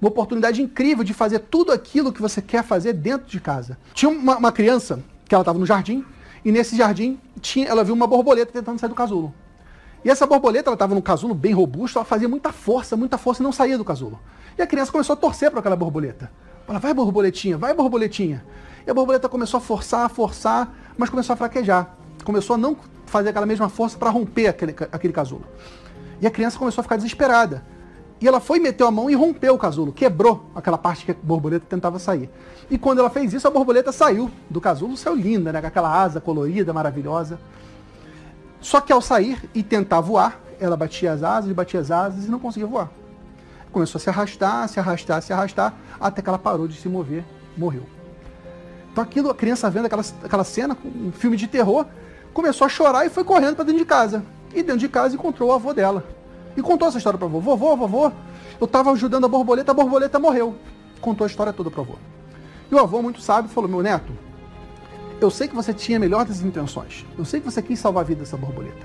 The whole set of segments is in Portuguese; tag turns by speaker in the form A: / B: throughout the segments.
A: uma oportunidade incrível de fazer tudo aquilo que você quer fazer dentro de casa. Tinha uma, uma criança que ela estava no jardim e nesse jardim tinha, ela viu uma borboleta tentando sair do casulo. E essa borboleta, ela estava num casulo bem robusto, ela fazia muita força, muita força e não saía do casulo. E a criança começou a torcer para aquela borboleta. Ela, vai borboletinha, vai borboletinha. E a borboleta começou a forçar, a forçar, mas começou a fraquejar. Começou a não fazer aquela mesma força para romper aquele, aquele casulo. E a criança começou a ficar desesperada. E ela foi, meteu a mão e rompeu o casulo, quebrou aquela parte que a borboleta tentava sair. E quando ela fez isso, a borboleta saiu do casulo, saiu linda, né? Com aquela asa colorida, maravilhosa. Só que ao sair e tentar voar, ela batia as asas, batia as asas e não conseguia voar. Começou a se arrastar, se arrastar, se arrastar, até que ela parou de se mover, morreu. Então aquilo, a criança vendo aquela, aquela cena, um filme de terror, começou a chorar e foi correndo para dentro de casa. E dentro de casa encontrou o avô dela. E contou essa história para vovô. Vovô, vovô, eu estava ajudando a borboleta, a borboleta morreu. Contou a história toda para avô. E o avô, muito sábio, falou: Meu neto, eu sei que você tinha melhor das intenções. Eu sei que você quis salvar a vida dessa borboleta.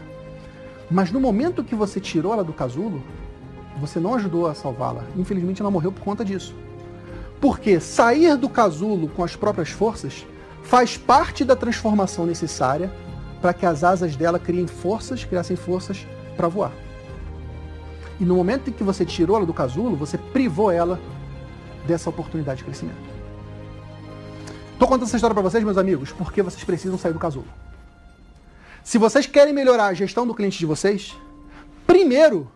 A: Mas no momento que você tirou ela do casulo, você não ajudou a salvá-la. Infelizmente, ela morreu por conta disso. Porque sair do casulo com as próprias forças faz parte da transformação necessária para que as asas dela criem forças, criassem forças para voar. E no momento em que você tirou ela do casulo, você privou ela dessa oportunidade de crescimento. Estou contando essa história para vocês, meus amigos, porque vocês precisam sair do casulo. Se vocês querem melhorar a gestão do cliente de vocês, primeiro,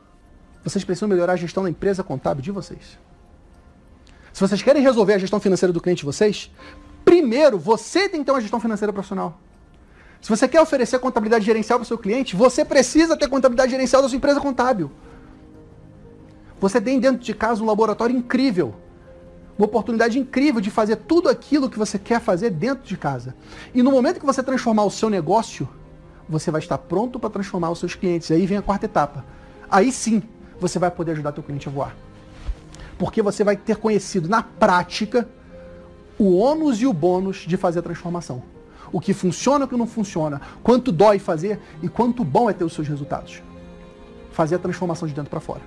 A: vocês precisam melhorar a gestão da empresa contábil de vocês. Se vocês querem resolver a gestão financeira do cliente de vocês, primeiro, você tem que ter uma gestão financeira profissional. Se você quer oferecer contabilidade gerencial para o seu cliente, você precisa ter contabilidade gerencial da sua empresa contábil. Você tem dentro de casa um laboratório incrível. Uma oportunidade incrível de fazer tudo aquilo que você quer fazer dentro de casa. E no momento que você transformar o seu negócio, você vai estar pronto para transformar os seus clientes. E aí vem a quarta etapa. Aí sim, você vai poder ajudar teu cliente a voar. Porque você vai ter conhecido na prática o ônus e o bônus de fazer a transformação. O que funciona o que não funciona. Quanto dói fazer e quanto bom é ter os seus resultados. Fazer a transformação de dentro para fora.